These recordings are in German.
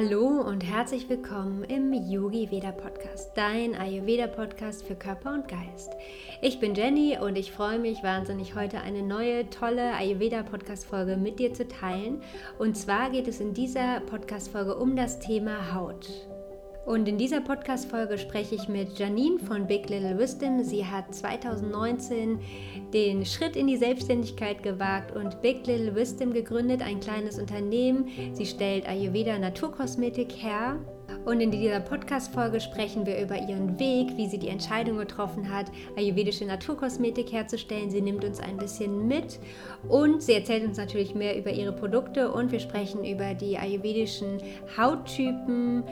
Hallo und herzlich willkommen im Yogi Veda Podcast, dein Ayurveda Podcast für Körper und Geist. Ich bin Jenny und ich freue mich wahnsinnig, heute eine neue, tolle Ayurveda Podcast Folge mit dir zu teilen. Und zwar geht es in dieser Podcast Folge um das Thema Haut. Und in dieser Podcast-Folge spreche ich mit Janine von Big Little Wisdom. Sie hat 2019 den Schritt in die Selbstständigkeit gewagt und Big Little Wisdom gegründet, ein kleines Unternehmen. Sie stellt Ayurveda Naturkosmetik her. Und in dieser Podcast-Folge sprechen wir über ihren Weg, wie sie die Entscheidung getroffen hat, ayurvedische Naturkosmetik herzustellen. Sie nimmt uns ein bisschen mit und sie erzählt uns natürlich mehr über ihre Produkte und wir sprechen über die ayurvedischen Hauttypen,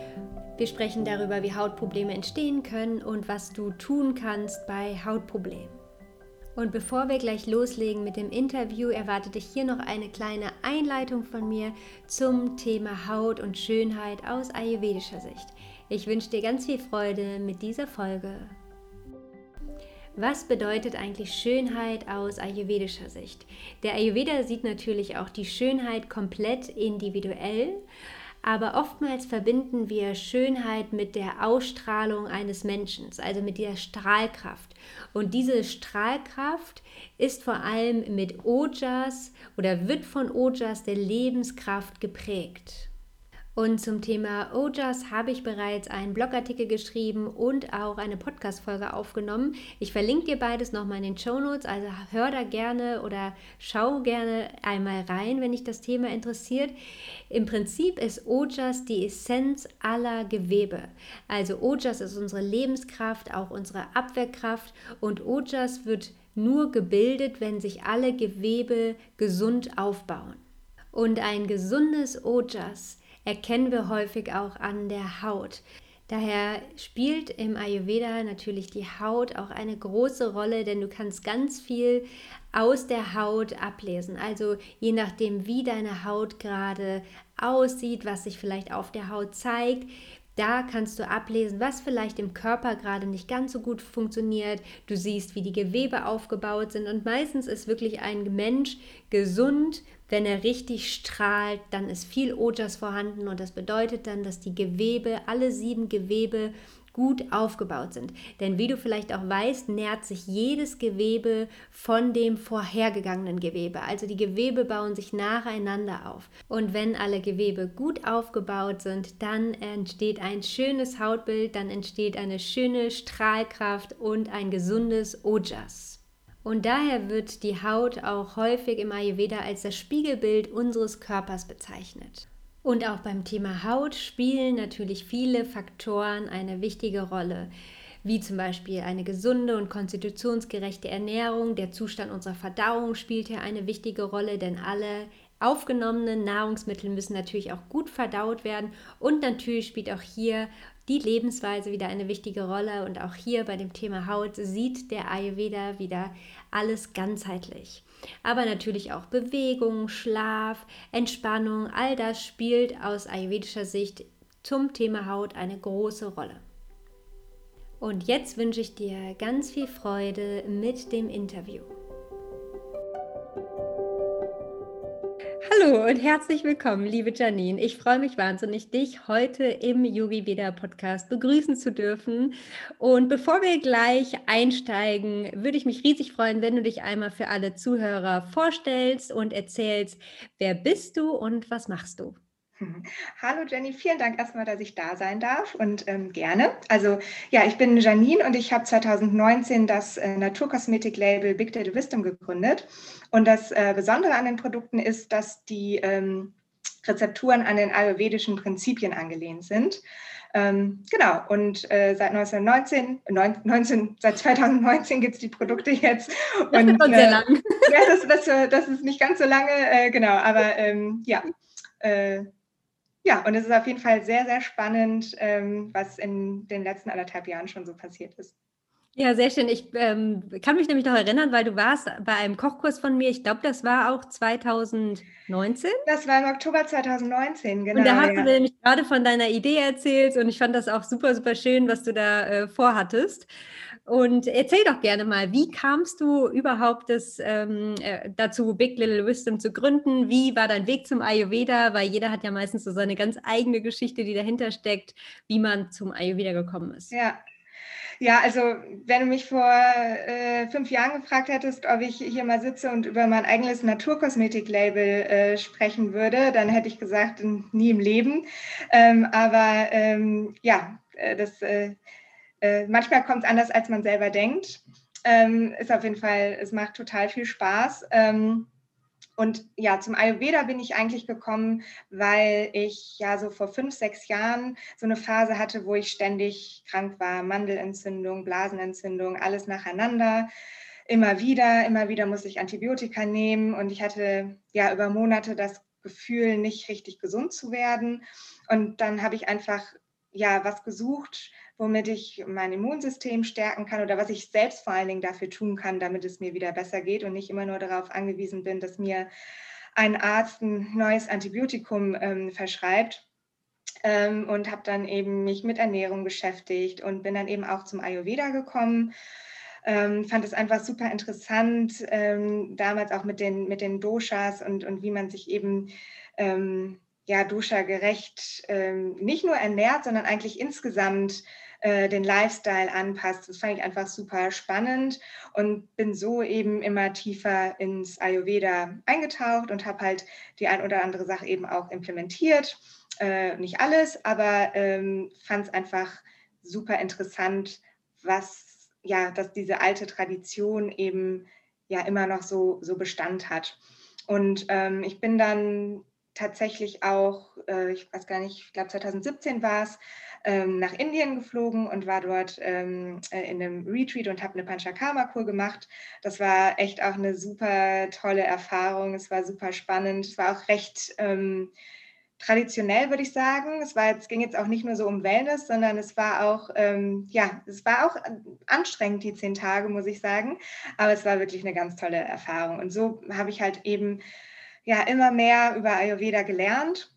wir sprechen darüber, wie Hautprobleme entstehen können und was du tun kannst bei Hautproblemen. Und bevor wir gleich loslegen mit dem Interview, erwartet dich hier noch eine kleine Einleitung von mir zum Thema Haut und Schönheit aus ayurvedischer Sicht. Ich wünsche dir ganz viel Freude mit dieser Folge. Was bedeutet eigentlich Schönheit aus ayurvedischer Sicht? Der Ayurveda sieht natürlich auch die Schönheit komplett individuell aber oftmals verbinden wir Schönheit mit der Ausstrahlung eines Menschen, also mit der Strahlkraft. Und diese Strahlkraft ist vor allem mit Ojas oder wird von Ojas der Lebenskraft geprägt. Und zum Thema Ojas habe ich bereits einen Blogartikel geschrieben und auch eine Podcast-Folge aufgenommen. Ich verlinke dir beides nochmal in den Show Notes, also hör da gerne oder schau gerne einmal rein, wenn dich das Thema interessiert. Im Prinzip ist Ojas die Essenz aller Gewebe. Also Ojas ist unsere Lebenskraft, auch unsere Abwehrkraft und Ojas wird nur gebildet, wenn sich alle Gewebe gesund aufbauen. Und ein gesundes Ojas erkennen wir häufig auch an der Haut. Daher spielt im Ayurveda natürlich die Haut auch eine große Rolle, denn du kannst ganz viel aus der Haut ablesen. Also je nachdem, wie deine Haut gerade aussieht, was sich vielleicht auf der Haut zeigt, da kannst du ablesen, was vielleicht im Körper gerade nicht ganz so gut funktioniert. Du siehst, wie die Gewebe aufgebaut sind. Und meistens ist wirklich ein Mensch gesund, wenn er richtig strahlt. Dann ist viel Ojas vorhanden. Und das bedeutet dann, dass die Gewebe, alle sieben Gewebe, gut aufgebaut sind. Denn wie du vielleicht auch weißt, nährt sich jedes Gewebe von dem vorhergegangenen Gewebe. Also die Gewebe bauen sich nacheinander auf. Und wenn alle Gewebe gut aufgebaut sind, dann entsteht ein schönes Hautbild, dann entsteht eine schöne Strahlkraft und ein gesundes Ojas. Und daher wird die Haut auch häufig im Ayurveda als das Spiegelbild unseres Körpers bezeichnet. Und auch beim Thema Haut spielen natürlich viele Faktoren eine wichtige Rolle, wie zum Beispiel eine gesunde und konstitutionsgerechte Ernährung. Der Zustand unserer Verdauung spielt hier eine wichtige Rolle, denn alle aufgenommenen Nahrungsmittel müssen natürlich auch gut verdaut werden. Und natürlich spielt auch hier die Lebensweise wieder eine wichtige Rolle. Und auch hier bei dem Thema Haut sieht der Ayurveda wieder alles ganzheitlich aber natürlich auch Bewegung, Schlaf, Entspannung, all das spielt aus ayurvedischer Sicht zum Thema Haut eine große Rolle. Und jetzt wünsche ich dir ganz viel Freude mit dem Interview. Hallo und herzlich willkommen, liebe Janine. Ich freue mich wahnsinnig, dich heute im Yogi Veda Podcast begrüßen zu dürfen. Und bevor wir gleich einsteigen, würde ich mich riesig freuen, wenn du dich einmal für alle Zuhörer vorstellst und erzählst, wer bist du und was machst du? Hallo Jenny, vielen Dank erstmal, dass ich da sein darf und ähm, gerne. Also ja, ich bin Janine und ich habe 2019 das äh, Naturkosmetik-Label Big Data Wisdom gegründet. Und das äh, Besondere an den Produkten ist, dass die ähm, Rezepturen an den ayurvedischen Prinzipien angelehnt sind. Ähm, genau, und äh, seit 1919, 19, seit 2019 gibt es die Produkte jetzt. Das und, ist sehr lang. ja, das, das, das, ist nicht ganz so lange, äh, genau, aber ähm, ja. Ja, und es ist auf jeden Fall sehr, sehr spannend, ähm, was in den letzten anderthalb Jahren schon so passiert ist. Ja, sehr schön. Ich ähm, kann mich nämlich noch erinnern, weil du warst bei einem Kochkurs von mir. Ich glaube, das war auch 2019. Das war im Oktober 2019, genau. Und da hast ja. du nämlich gerade von deiner Idee erzählt und ich fand das auch super, super schön, was du da äh, vorhattest. Und erzähl doch gerne mal, wie kamst du überhaupt das, ähm, äh, dazu, Big Little Wisdom zu gründen? Wie war dein Weg zum Ayurveda? Weil jeder hat ja meistens so seine ganz eigene Geschichte, die dahinter steckt, wie man zum Ayurveda gekommen ist. Ja, ja, also wenn du mich vor äh, fünf Jahren gefragt hättest, ob ich hier mal sitze und über mein eigenes Naturkosmetik-Label äh, sprechen würde, dann hätte ich gesagt, nie im Leben. Ähm, aber ähm, ja, äh, das, äh, äh, manchmal kommt es anders, als man selber denkt. Ähm, ist auf jeden Fall, es macht total viel Spaß. Ähm, und ja, zum Ayurveda bin ich eigentlich gekommen, weil ich ja so vor fünf, sechs Jahren so eine Phase hatte, wo ich ständig krank war. Mandelentzündung, Blasenentzündung, alles nacheinander. Immer wieder, immer wieder musste ich Antibiotika nehmen und ich hatte ja über Monate das Gefühl, nicht richtig gesund zu werden. Und dann habe ich einfach ja was gesucht, womit ich mein Immunsystem stärken kann oder was ich selbst vor allen Dingen dafür tun kann, damit es mir wieder besser geht und nicht immer nur darauf angewiesen bin, dass mir ein Arzt ein neues Antibiotikum ähm, verschreibt. Ähm, und habe dann eben mich mit Ernährung beschäftigt und bin dann eben auch zum Ayurveda gekommen. Ähm, fand es einfach super interessant, ähm, damals auch mit den, mit den Doshas und, und wie man sich eben ähm, ja, dosha-gerecht ähm, nicht nur ernährt, sondern eigentlich insgesamt äh, den Lifestyle anpasst. Das fand ich einfach super spannend und bin so eben immer tiefer ins Ayurveda eingetaucht und habe halt die ein oder andere Sache eben auch implementiert. Äh, nicht alles, aber ähm, fand es einfach super interessant, was ja, dass diese alte Tradition eben ja immer noch so, so Bestand hat. Und ähm, ich bin dann tatsächlich auch, äh, ich weiß gar nicht, ich glaube 2017 war es, ähm, nach Indien geflogen und war dort ähm, äh, in einem Retreat und habe eine Panchakarma-Kur gemacht. Das war echt auch eine super tolle Erfahrung. Es war super spannend. Es war auch recht ähm, traditionell, würde ich sagen. Es war jetzt, ging jetzt auch nicht nur so um Wellness, sondern es war auch, ähm, ja, es war auch anstrengend, die zehn Tage, muss ich sagen. Aber es war wirklich eine ganz tolle Erfahrung. Und so habe ich halt eben ja immer mehr über Ayurveda gelernt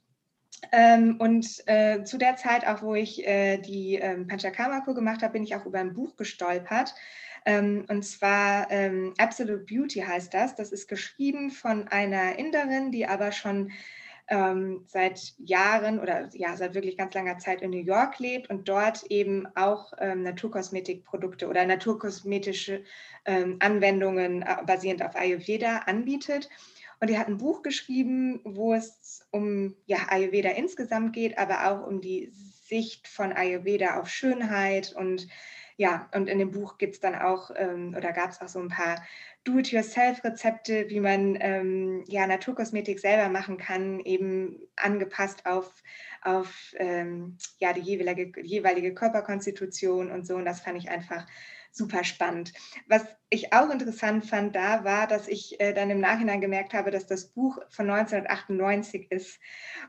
ähm, und äh, zu der Zeit, auch wo ich äh, die ähm, Panchakarma-Kur gemacht habe, bin ich auch über ein Buch gestolpert. Ähm, und zwar ähm, Absolute Beauty heißt das. Das ist geschrieben von einer Inderin, die aber schon ähm, seit Jahren oder ja, seit wirklich ganz langer Zeit in New York lebt und dort eben auch ähm, Naturkosmetikprodukte oder naturkosmetische Anwendungen äh, basierend auf Ayurveda anbietet. Und die hat ein Buch geschrieben, wo es um ja, Ayurveda insgesamt geht, aber auch um die Sicht von Ayurveda auf Schönheit. Und ja, und in dem Buch gibt es dann auch, ähm, oder gab es auch so ein paar Do-it-yourself-Rezepte, wie man ähm, ja, Naturkosmetik selber machen kann, eben angepasst auf, auf ähm, ja, die jeweilige, jeweilige Körperkonstitution und so. Und das fand ich einfach super spannend. Was ich auch interessant fand da war, dass ich äh, dann im Nachhinein gemerkt habe, dass das Buch von 1998 ist.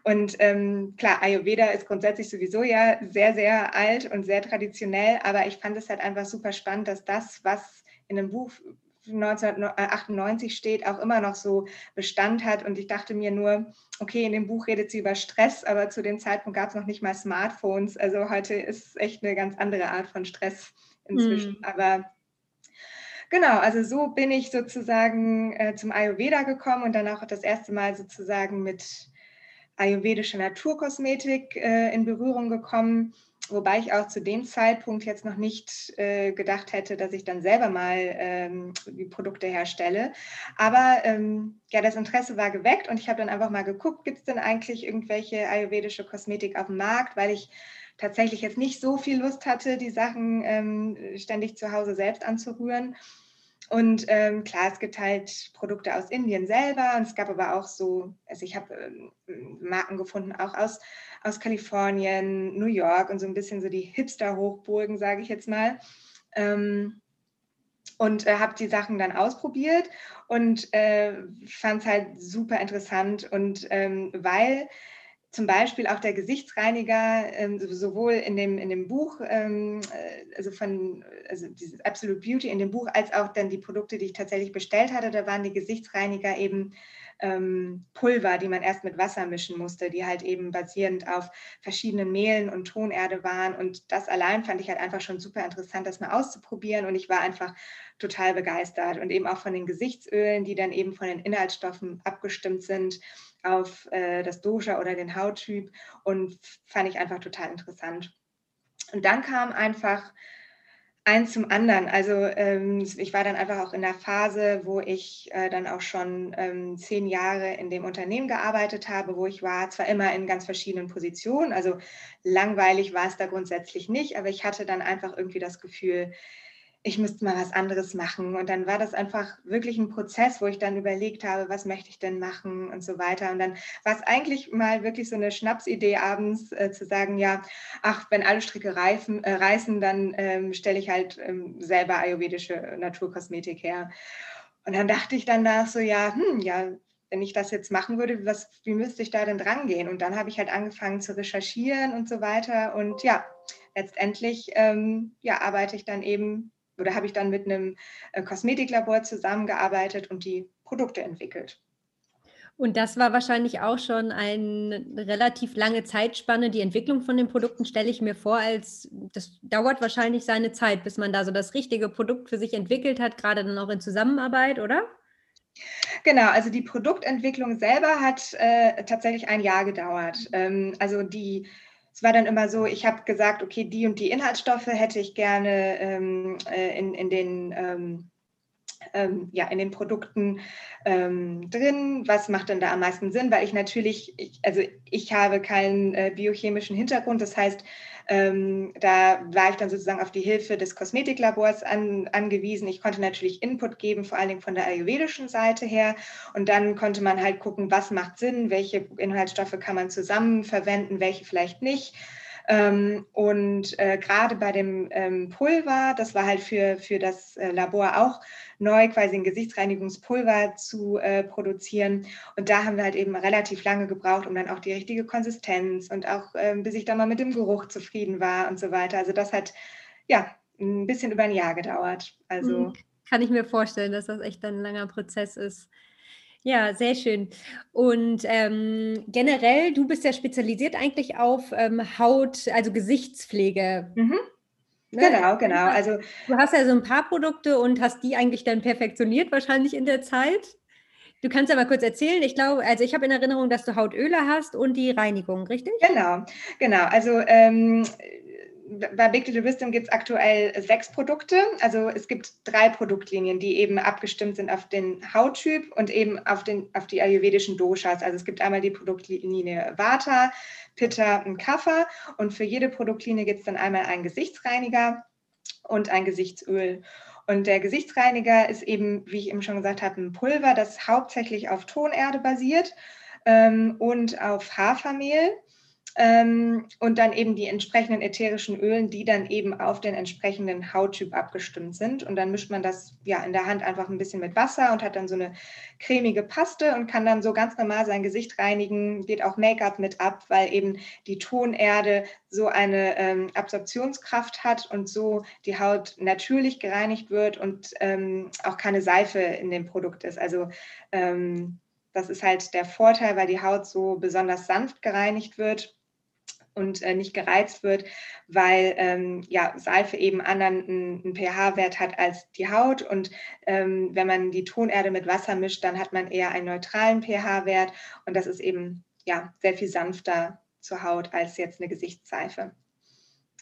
Und ähm, klar, Ayurveda ist grundsätzlich sowieso ja sehr, sehr alt und sehr traditionell, aber ich fand es halt einfach super spannend, dass das, was in einem Buch 1998 steht, auch immer noch so Bestand hat. Und ich dachte mir nur, okay, in dem Buch redet sie über Stress, aber zu dem Zeitpunkt gab es noch nicht mal Smartphones. Also heute ist echt eine ganz andere Art von Stress inzwischen. Mhm. Aber genau, also so bin ich sozusagen äh, zum Ayurveda gekommen und dann auch das erste Mal sozusagen mit ayurvedischer Naturkosmetik äh, in Berührung gekommen. Wobei ich auch zu dem Zeitpunkt jetzt noch nicht äh, gedacht hätte, dass ich dann selber mal ähm, die Produkte herstelle. Aber ähm, ja, das Interesse war geweckt und ich habe dann einfach mal geguckt, gibt es denn eigentlich irgendwelche ayurvedische Kosmetik auf dem Markt, weil ich tatsächlich jetzt nicht so viel Lust hatte, die Sachen ähm, ständig zu Hause selbst anzurühren. Und ähm, klar, es gibt halt Produkte aus Indien selber und es gab aber auch so, also ich habe ähm, Marken gefunden, auch aus, aus Kalifornien, New York und so ein bisschen so die Hipster-Hochburgen, sage ich jetzt mal. Ähm, und äh, habe die Sachen dann ausprobiert und äh, fand es halt super interessant und ähm, weil zum Beispiel auch der Gesichtsreiniger, ähm, sowohl in dem, in dem Buch, ähm, äh, also von also dieses Absolute Beauty in dem Buch, als auch dann die Produkte, die ich tatsächlich bestellt hatte, da waren die Gesichtsreiniger eben ähm, Pulver, die man erst mit Wasser mischen musste, die halt eben basierend auf verschiedenen Mehlen und Tonerde waren. Und das allein fand ich halt einfach schon super interessant, das mal auszuprobieren. Und ich war einfach total begeistert. Und eben auch von den Gesichtsölen, die dann eben von den Inhaltsstoffen abgestimmt sind auf äh, das Dosha oder den Hauttyp. Und fand ich einfach total interessant. Und dann kam einfach eins zum anderen. Also ähm, ich war dann einfach auch in der Phase, wo ich äh, dann auch schon ähm, zehn Jahre in dem Unternehmen gearbeitet habe, wo ich war, zwar immer in ganz verschiedenen Positionen, also langweilig war es da grundsätzlich nicht, aber ich hatte dann einfach irgendwie das Gefühl, ich müsste mal was anderes machen. Und dann war das einfach wirklich ein Prozess, wo ich dann überlegt habe, was möchte ich denn machen und so weiter. Und dann war es eigentlich mal wirklich so eine Schnapsidee abends äh, zu sagen, ja, ach, wenn alle Stricke reifen, äh, reißen, dann ähm, stelle ich halt ähm, selber ayurvedische Naturkosmetik her. Und dann dachte ich danach so, ja, hm, ja, wenn ich das jetzt machen würde, was, wie müsste ich da denn dran gehen? Und dann habe ich halt angefangen zu recherchieren und so weiter. Und ja, letztendlich ähm, ja, arbeite ich dann eben oder habe ich dann mit einem äh, Kosmetiklabor zusammengearbeitet und die Produkte entwickelt. Und das war wahrscheinlich auch schon eine relativ lange Zeitspanne. Die Entwicklung von den Produkten stelle ich mir vor, als das dauert wahrscheinlich seine Zeit, bis man da so das richtige Produkt für sich entwickelt hat, gerade dann auch in Zusammenarbeit, oder? Genau, also die Produktentwicklung selber hat äh, tatsächlich ein Jahr gedauert. Ähm, also die es war dann immer so, ich habe gesagt, okay, die und die Inhaltsstoffe hätte ich gerne ähm, äh, in, in den ähm, ähm, ja, in den Produkten ähm, drin? Was macht denn da am meisten Sinn? Weil ich natürlich, ich, also ich habe keinen äh, biochemischen Hintergrund, das heißt, ähm, da war ich dann sozusagen auf die Hilfe des Kosmetiklabors an, angewiesen. Ich konnte natürlich Input geben, vor allen Dingen von der ayurvedischen Seite her. Und dann konnte man halt gucken, was macht Sinn, welche Inhaltsstoffe kann man zusammen verwenden, welche vielleicht nicht. Ähm, und äh, gerade bei dem ähm, Pulver, das war halt für, für das äh, Labor auch neu, quasi ein Gesichtsreinigungspulver zu äh, produzieren. Und da haben wir halt eben relativ lange gebraucht, um dann auch die richtige Konsistenz und auch ähm, bis ich dann mal mit dem Geruch zufrieden war und so weiter. Also das hat ja ein bisschen über ein Jahr gedauert. Also mhm. kann ich mir vorstellen, dass das echt ein langer Prozess ist. Ja, sehr schön. Und ähm, generell, du bist ja spezialisiert eigentlich auf ähm, Haut, also Gesichtspflege. Mhm. Ne? Genau, genau. Also du hast ja so ein paar Produkte und hast die eigentlich dann perfektioniert wahrscheinlich in der Zeit. Du kannst ja mal kurz erzählen. Ich glaube, also ich habe in Erinnerung, dass du Hautöle hast und die Reinigung, richtig? Genau, genau. Also ähm, bei Big Little Wisdom gibt es aktuell sechs Produkte. Also es gibt drei Produktlinien, die eben abgestimmt sind auf den Hauttyp und eben auf, den, auf die ayurvedischen Doshas. Also es gibt einmal die Produktlinie Vata, Pitta und Kapha und für jede Produktlinie gibt es dann einmal einen Gesichtsreiniger und ein Gesichtsöl. Und der Gesichtsreiniger ist eben, wie ich eben schon gesagt habe, ein Pulver, das hauptsächlich auf Tonerde basiert ähm, und auf Hafermehl. Ähm, und dann eben die entsprechenden ätherischen Ölen, die dann eben auf den entsprechenden Hauttyp abgestimmt sind. Und dann mischt man das ja in der Hand einfach ein bisschen mit Wasser und hat dann so eine cremige Paste und kann dann so ganz normal sein Gesicht reinigen, geht auch Make-up mit ab, weil eben die Tonerde so eine ähm, Absorptionskraft hat und so die Haut natürlich gereinigt wird und ähm, auch keine Seife in dem Produkt ist. Also ähm, das ist halt der Vorteil, weil die Haut so besonders sanft gereinigt wird und äh, nicht gereizt wird, weil ähm, ja, Seife eben anderen einen pH-Wert hat als die Haut. Und ähm, wenn man die Tonerde mit Wasser mischt, dann hat man eher einen neutralen pH-Wert. Und das ist eben ja, sehr viel sanfter zur Haut als jetzt eine Gesichtsseife.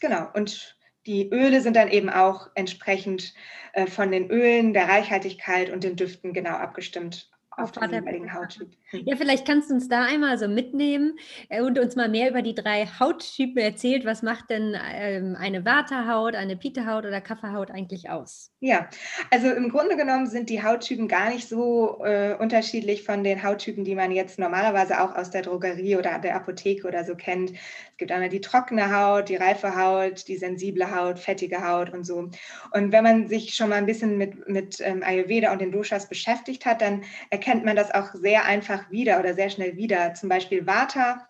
Genau. Und die Öle sind dann eben auch entsprechend äh, von den Ölen, der Reichhaltigkeit und den Düften genau abgestimmt auf den jeweiligen Hauttyp. Ja, vielleicht kannst du uns da einmal so mitnehmen äh, und uns mal mehr über die drei Hauttypen erzählt. Was macht denn ähm, eine Waterhaut, eine Pitehaut oder Kafferhaut eigentlich aus? Ja, also im Grunde genommen sind die Hauttypen gar nicht so äh, unterschiedlich von den Hauttypen, die man jetzt normalerweise auch aus der Drogerie oder der Apotheke oder so kennt. Es gibt einmal die trockene Haut, die reife Haut, die sensible Haut, fettige Haut und so. Und wenn man sich schon mal ein bisschen mit, mit ähm, Ayurveda und den Doshas beschäftigt hat, dann erkennt man das auch sehr einfach wieder oder sehr schnell wieder. Zum Beispiel Vata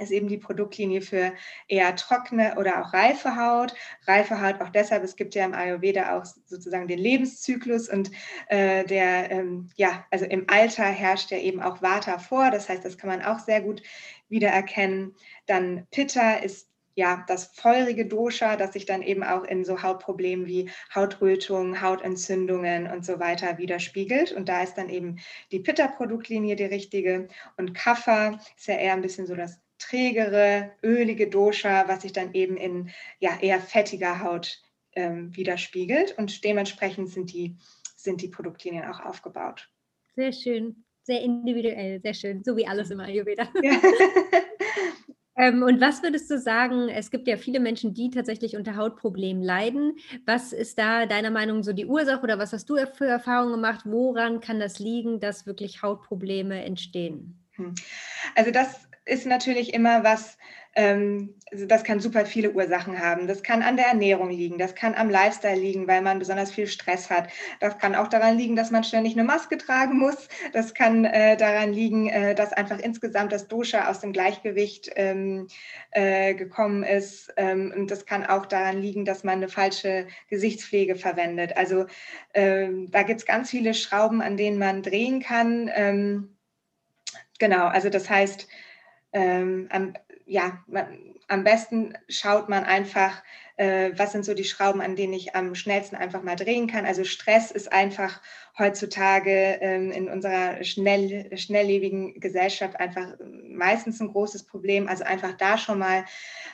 ist eben die Produktlinie für eher trockene oder auch reife Haut. Reife Haut auch deshalb, es gibt ja im Ayurveda auch sozusagen den Lebenszyklus und äh, der, ähm, ja, also im Alter herrscht ja eben auch Vata vor. Das heißt, das kann man auch sehr gut wiedererkennen. Dann Pitta ist ja, das feurige Dosha, das sich dann eben auch in so Hautproblemen wie Hautrötung, Hautentzündungen und so weiter widerspiegelt. Und da ist dann eben die Pitta-Produktlinie die richtige. Und Kapha ist ja eher ein bisschen so das trägere, ölige Dosha, was sich dann eben in ja, eher fettiger Haut ähm, widerspiegelt. Und dementsprechend sind die, sind die Produktlinien auch aufgebaut. Sehr schön, sehr individuell, sehr schön, so wie alles im Ayurveda. Ja. ähm, und was würdest du sagen, es gibt ja viele Menschen, die tatsächlich unter Hautproblemen leiden. Was ist da deiner Meinung so die Ursache oder was hast du für Erfahrungen gemacht? Woran kann das liegen, dass wirklich Hautprobleme entstehen? Hm. Also das ist natürlich immer was, ähm, also das kann super viele Ursachen haben. Das kann an der Ernährung liegen, das kann am Lifestyle liegen, weil man besonders viel Stress hat. Das kann auch daran liegen, dass man ständig eine Maske tragen muss. Das kann äh, daran liegen, äh, dass einfach insgesamt das Dosha aus dem Gleichgewicht ähm, äh, gekommen ist. Ähm, und das kann auch daran liegen, dass man eine falsche Gesichtspflege verwendet. Also ähm, da gibt es ganz viele Schrauben, an denen man drehen kann. Ähm, genau, also das heißt, ähm, am, ja, man, am besten schaut man einfach, äh, was sind so die Schrauben, an denen ich am schnellsten einfach mal drehen kann. Also Stress ist einfach heutzutage ähm, in unserer schnell, schnelllebigen Gesellschaft einfach meistens ein großes Problem. Also einfach da schon mal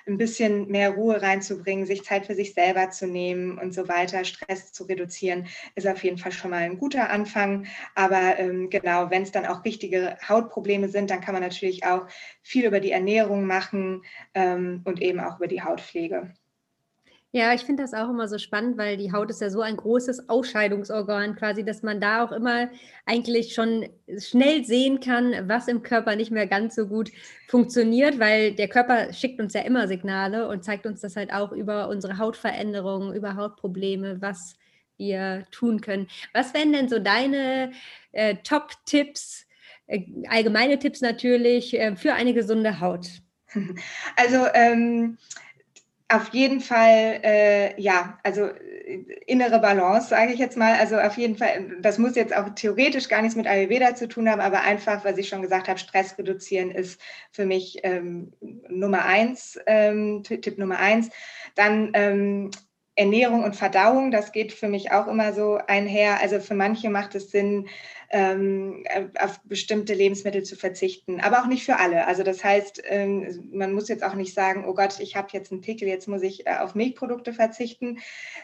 ein bisschen mehr Ruhe reinzubringen, sich Zeit für sich selber zu nehmen und so weiter, Stress zu reduzieren, ist auf jeden Fall schon mal ein guter Anfang. Aber ähm, genau, wenn es dann auch richtige Hautprobleme sind, dann kann man natürlich auch viel über die Ernährung machen ähm, und eben auch über die Hautpflege. Ja, ich finde das auch immer so spannend, weil die Haut ist ja so ein großes Ausscheidungsorgan quasi, dass man da auch immer eigentlich schon schnell sehen kann, was im Körper nicht mehr ganz so gut funktioniert, weil der Körper schickt uns ja immer Signale und zeigt uns das halt auch über unsere Hautveränderungen, über Hautprobleme, was wir tun können. Was wären denn so deine äh, Top-Tipps, äh, allgemeine Tipps natürlich, äh, für eine gesunde Haut? Also ähm auf jeden Fall, äh, ja, also äh, innere Balance, sage ich jetzt mal. Also auf jeden Fall, das muss jetzt auch theoretisch gar nichts mit Ayurveda zu tun haben, aber einfach, was ich schon gesagt habe, Stress reduzieren ist für mich ähm, Nummer eins, ähm, Tipp Nummer eins. Dann ähm, Ernährung und Verdauung, das geht für mich auch immer so einher. Also für manche macht es Sinn, ähm, auf bestimmte Lebensmittel zu verzichten, aber auch nicht für alle. Also das heißt, ähm, man muss jetzt auch nicht sagen, oh Gott, ich habe jetzt einen Pickel, jetzt muss ich äh, auf Milchprodukte verzichten.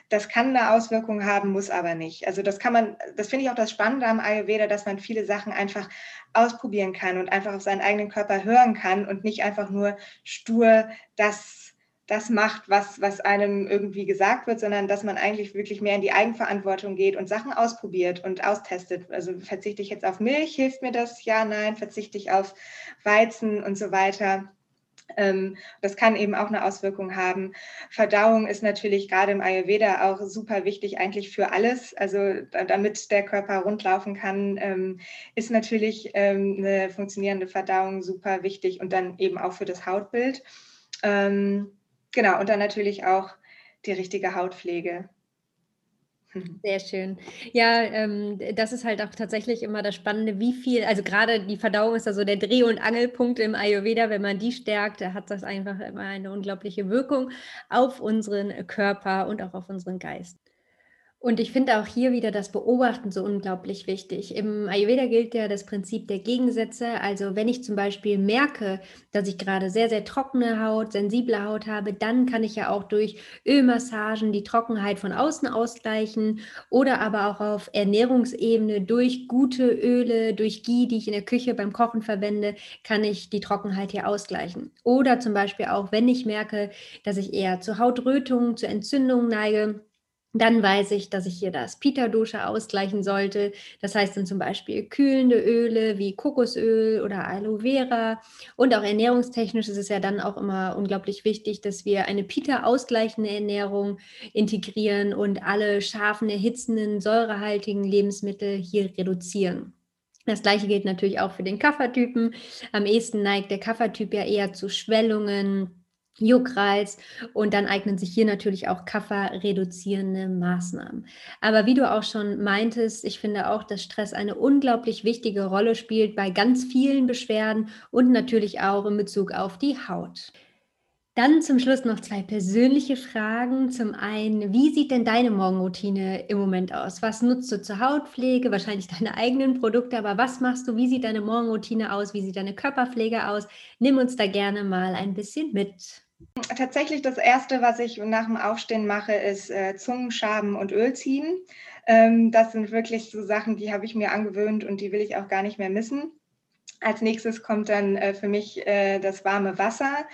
Das kann eine Auswirkung haben, muss aber nicht. Also das kann man, das finde ich auch das Spannende am Ayurveda, dass man viele Sachen einfach ausprobieren kann und einfach auf seinen eigenen Körper hören kann und nicht einfach nur stur das das macht, was, was einem irgendwie gesagt wird, sondern dass man eigentlich wirklich mehr in die Eigenverantwortung geht und Sachen ausprobiert und austestet. Also verzichte ich jetzt auf Milch, hilft mir das? Ja, nein, verzichte ich auf Weizen und so weiter. Ähm, das kann eben auch eine Auswirkung haben. Verdauung ist natürlich gerade im Ayurveda auch super wichtig, eigentlich für alles. Also damit der Körper rundlaufen kann, ähm, ist natürlich ähm, eine funktionierende Verdauung super wichtig und dann eben auch für das Hautbild. Genau, und dann natürlich auch die richtige Hautpflege. Sehr schön. Ja, ähm, das ist halt auch tatsächlich immer das Spannende, wie viel, also gerade die Verdauung ist also der Dreh- und Angelpunkt im Ayurveda. Wenn man die stärkt, hat das einfach immer eine unglaubliche Wirkung auf unseren Körper und auch auf unseren Geist. Und ich finde auch hier wieder das Beobachten so unglaublich wichtig. Im Ayurveda gilt ja das Prinzip der Gegensätze. Also wenn ich zum Beispiel merke, dass ich gerade sehr, sehr trockene Haut, sensible Haut habe, dann kann ich ja auch durch Ölmassagen die Trockenheit von außen ausgleichen oder aber auch auf Ernährungsebene durch gute Öle, durch Ghee, die ich in der Küche beim Kochen verwende, kann ich die Trockenheit hier ausgleichen. Oder zum Beispiel auch, wenn ich merke, dass ich eher zu Hautrötungen, zu Entzündungen neige, dann weiß ich, dass ich hier das Pita-Dosha ausgleichen sollte. Das heißt dann zum Beispiel kühlende Öle wie Kokosöl oder Aloe Vera. Und auch ernährungstechnisch ist es ja dann auch immer unglaublich wichtig, dass wir eine Pita-ausgleichende Ernährung integrieren und alle scharfen, erhitzenden, säurehaltigen Lebensmittel hier reduzieren. Das gleiche gilt natürlich auch für den Kaffertypen. Am ehesten neigt der Kaffertyp ja eher zu Schwellungen, Juckreiz und dann eignen sich hier natürlich auch kafferreduzierende Maßnahmen. Aber wie du auch schon meintest, ich finde auch, dass Stress eine unglaublich wichtige Rolle spielt bei ganz vielen Beschwerden und natürlich auch in Bezug auf die Haut. Dann zum Schluss noch zwei persönliche Fragen. Zum einen, wie sieht denn deine Morgenroutine im Moment aus? Was nutzt du zur Hautpflege? Wahrscheinlich deine eigenen Produkte, aber was machst du? Wie sieht deine Morgenroutine aus? Wie sieht deine Körperpflege aus? Nimm uns da gerne mal ein bisschen mit. Tatsächlich das Erste, was ich nach dem Aufstehen mache, ist äh, Zungenschaben und Öl ziehen. Ähm, das sind wirklich so Sachen, die habe ich mir angewöhnt und die will ich auch gar nicht mehr missen. Als nächstes kommt dann äh, für mich äh, das warme Wasser.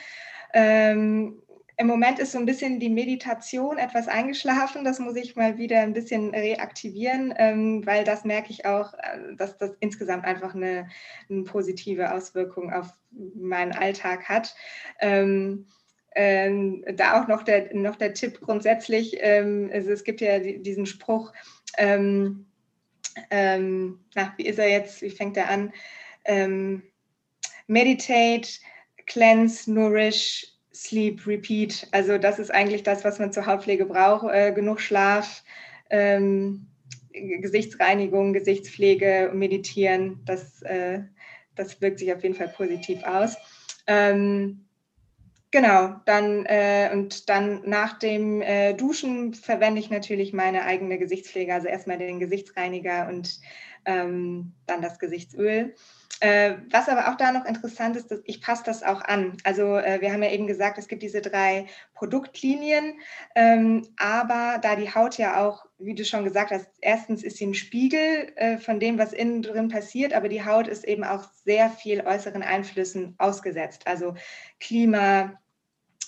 Ähm, Im Moment ist so ein bisschen die Meditation etwas eingeschlafen. Das muss ich mal wieder ein bisschen reaktivieren, ähm, weil das merke ich auch, äh, dass das insgesamt einfach eine, eine positive Auswirkung auf meinen Alltag hat. Ähm, ähm, da auch noch der, noch der Tipp grundsätzlich, ähm, also es gibt ja diesen Spruch, ähm, ähm, na, wie ist er jetzt, wie fängt er an? meditate, cleanse, nourish, sleep, repeat. Also das ist eigentlich das, was man zur Hautpflege braucht. Äh, genug Schlaf, ähm, Gesichtsreinigung, Gesichtspflege, Meditieren. Das, äh, das wirkt sich auf jeden Fall positiv aus. Ähm, Genau, dann äh, und dann nach dem äh, Duschen verwende ich natürlich meine eigene Gesichtspflege, also erstmal den Gesichtsreiniger und ähm, dann das Gesichtsöl. Äh, was aber auch da noch interessant ist, ich passe das auch an. Also äh, wir haben ja eben gesagt, es gibt diese drei Produktlinien, ähm, aber da die Haut ja auch, wie du schon gesagt hast, erstens ist sie ein Spiegel äh, von dem, was innen drin passiert, aber die Haut ist eben auch sehr viel äußeren Einflüssen ausgesetzt. Also Klima,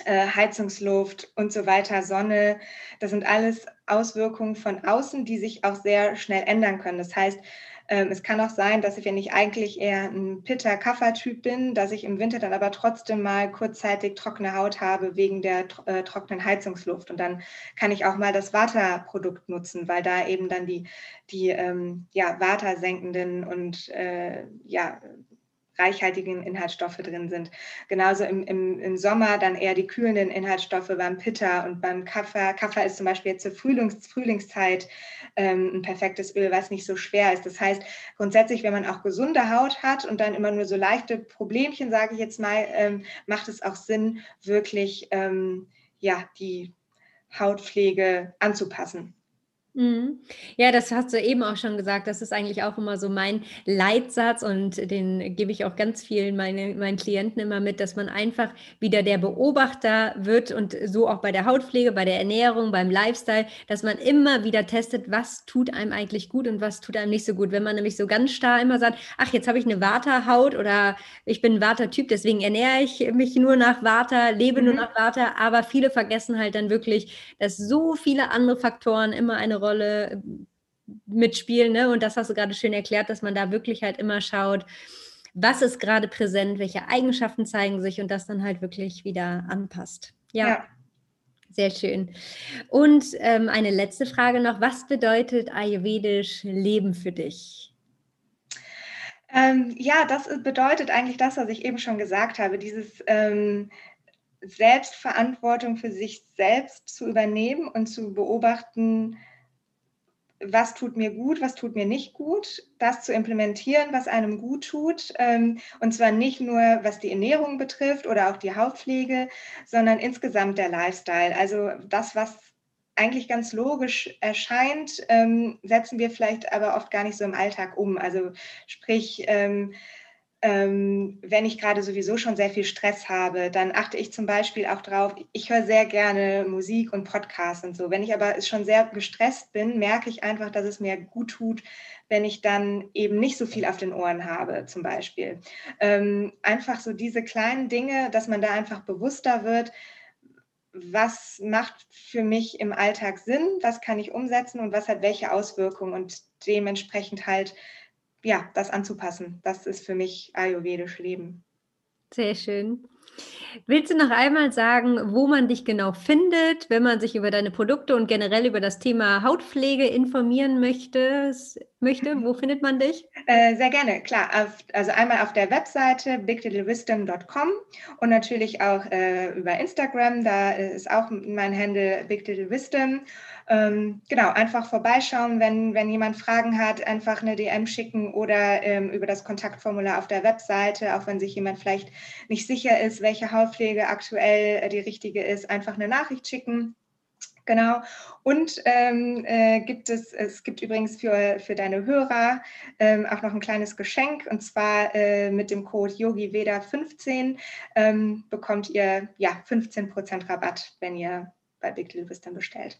Heizungsluft und so weiter, Sonne, das sind alles Auswirkungen von außen, die sich auch sehr schnell ändern können. Das heißt, ähm, es kann auch sein, dass ich, wenn ich eigentlich eher ein Pitter-Kaffer-Typ bin, dass ich im Winter dann aber trotzdem mal kurzzeitig trockene Haut habe wegen der äh, trockenen Heizungsluft. Und dann kann ich auch mal das Vata-Produkt nutzen, weil da eben dann die, die ähm, ja, Vata-senkenden und äh, ja, reichhaltigen Inhaltsstoffe drin sind. Genauso im, im, im Sommer dann eher die kühlenden Inhaltsstoffe beim Pitta und beim Kaffer. Kaffer ist zum Beispiel jetzt zur Frühlings, Frühlingszeit ähm, ein perfektes Öl, was nicht so schwer ist. Das heißt, grundsätzlich, wenn man auch gesunde Haut hat und dann immer nur so leichte Problemchen, sage ich jetzt mal, ähm, macht es auch Sinn, wirklich ähm, ja, die Hautpflege anzupassen. Mhm. Ja, das hast du eben auch schon gesagt. Das ist eigentlich auch immer so mein Leitsatz und den gebe ich auch ganz vielen meine, meinen Klienten immer mit, dass man einfach wieder der Beobachter wird und so auch bei der Hautpflege, bei der Ernährung, beim Lifestyle, dass man immer wieder testet, was tut einem eigentlich gut und was tut einem nicht so gut. Wenn man nämlich so ganz starr immer sagt, ach, jetzt habe ich eine Waterhaut oder ich bin ein Watertyp, deswegen ernähre ich mich nur nach Water, lebe mhm. nur nach Water, aber viele vergessen halt dann wirklich, dass so viele andere Faktoren immer eine Rolle Rolle äh, mitspielen. Ne? Und das hast du gerade schön erklärt, dass man da wirklich halt immer schaut, was ist gerade präsent, welche Eigenschaften zeigen sich und das dann halt wirklich wieder anpasst. ja. ja. Sehr schön. Und ähm, eine letzte Frage noch. Was bedeutet ayurvedisch Leben für dich? Ähm, ja, das bedeutet eigentlich das, was ich eben schon gesagt habe, dieses ähm, Selbstverantwortung für sich selbst zu übernehmen und zu beobachten, was tut mir gut, was tut mir nicht gut, das zu implementieren, was einem gut tut. Ähm, und zwar nicht nur, was die Ernährung betrifft oder auch die Hautpflege, sondern insgesamt der Lifestyle. Also das, was eigentlich ganz logisch erscheint, ähm, setzen wir vielleicht aber oft gar nicht so im Alltag um. Also sprich, ähm, wenn ich gerade sowieso schon sehr viel Stress habe, dann achte ich zum Beispiel auch drauf, ich höre sehr gerne Musik und Podcasts und so. Wenn ich aber schon sehr gestresst bin, merke ich einfach, dass es mir gut tut, wenn ich dann eben nicht so viel auf den Ohren habe, zum Beispiel. Ähm, einfach so diese kleinen Dinge, dass man da einfach bewusster wird, was macht für mich im Alltag Sinn, was kann ich umsetzen und was hat welche Auswirkungen und dementsprechend halt ja, das anzupassen. Das ist für mich ayurvedisch Leben. Sehr schön. Willst du noch einmal sagen, wo man dich genau findet, wenn man sich über deine Produkte und generell über das Thema Hautpflege informieren möchte? möchte, wo findet man dich? Äh, sehr gerne, klar. Auf, also einmal auf der Webseite bigdiddlewisdom.com und natürlich auch äh, über Instagram. Da ist auch mein Handle bigdiddlewisdom. Ähm, genau, einfach vorbeischauen, wenn, wenn jemand Fragen hat, einfach eine DM schicken oder ähm, über das Kontaktformular auf der Webseite, auch wenn sich jemand vielleicht nicht sicher ist, welche Hautpflege aktuell äh, die richtige ist, einfach eine Nachricht schicken. Genau. Und ähm, äh, gibt es, es gibt übrigens für, für deine Hörer ähm, auch noch ein kleines Geschenk und zwar äh, mit dem Code YogiVeda15 ähm, bekommt ihr ja 15% Rabatt, wenn ihr bei Big Little Wisdom bestellt.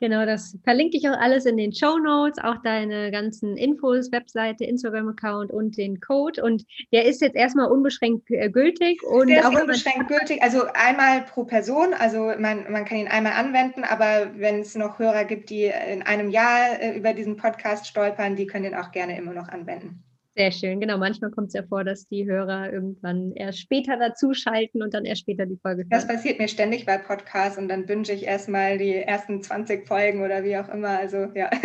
Genau, das verlinke ich auch alles in den Show Notes, auch deine ganzen Infos, Webseite, Instagram-Account und den Code. Und der ist jetzt erstmal unbeschränkt äh, gültig. Und der ist unbeschränkt gültig, also einmal pro Person. Also man, man kann ihn einmal anwenden, aber wenn es noch Hörer gibt, die in einem Jahr äh, über diesen Podcast stolpern, die können den auch gerne immer noch anwenden. Sehr schön, genau. Manchmal kommt es ja vor, dass die Hörer irgendwann erst später dazuschalten und dann erst später die Folge hören. Das passiert mir ständig bei Podcasts und dann wünsche ich erstmal die ersten 20 Folgen oder wie auch immer. Also ja.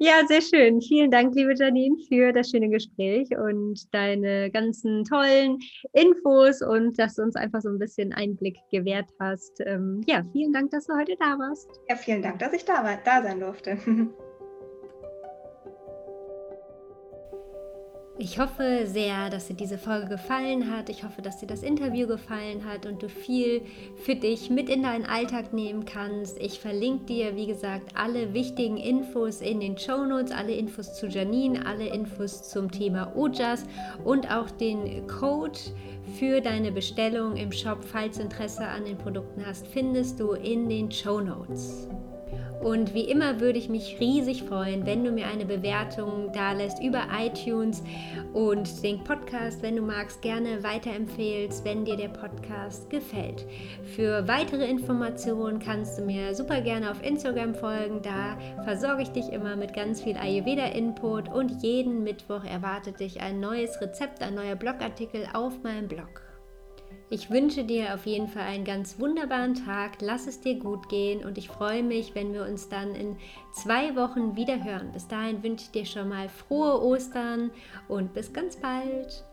Ja, sehr schön. Vielen Dank, liebe Janine, für das schöne Gespräch und deine ganzen tollen Infos und dass du uns einfach so ein bisschen Einblick gewährt hast. Ähm, ja, vielen Dank, dass du heute da warst. Ja, vielen Dank, dass ich da, war, da sein durfte. Ich hoffe sehr, dass dir diese Folge gefallen hat. Ich hoffe, dass dir das Interview gefallen hat und du viel für dich mit in deinen Alltag nehmen kannst. Ich verlinke dir, wie gesagt, alle wichtigen Infos in den Show Notes, alle Infos zu Janine, alle Infos zum Thema Ujas und auch den Code für deine Bestellung im Shop, falls du Interesse an den Produkten hast, findest du in den Show Notes. Und wie immer würde ich mich riesig freuen, wenn du mir eine Bewertung da lässt über iTunes und den Podcast, wenn du magst, gerne weiterempfehlst, wenn dir der Podcast gefällt. Für weitere Informationen kannst du mir super gerne auf Instagram folgen. Da versorge ich dich immer mit ganz viel Ayurveda-Input und jeden Mittwoch erwartet dich ein neues Rezept, ein neuer Blogartikel auf meinem Blog. Ich wünsche dir auf jeden Fall einen ganz wunderbaren Tag. Lass es dir gut gehen und ich freue mich, wenn wir uns dann in zwei Wochen wieder hören. Bis dahin wünsche ich dir schon mal frohe Ostern und bis ganz bald.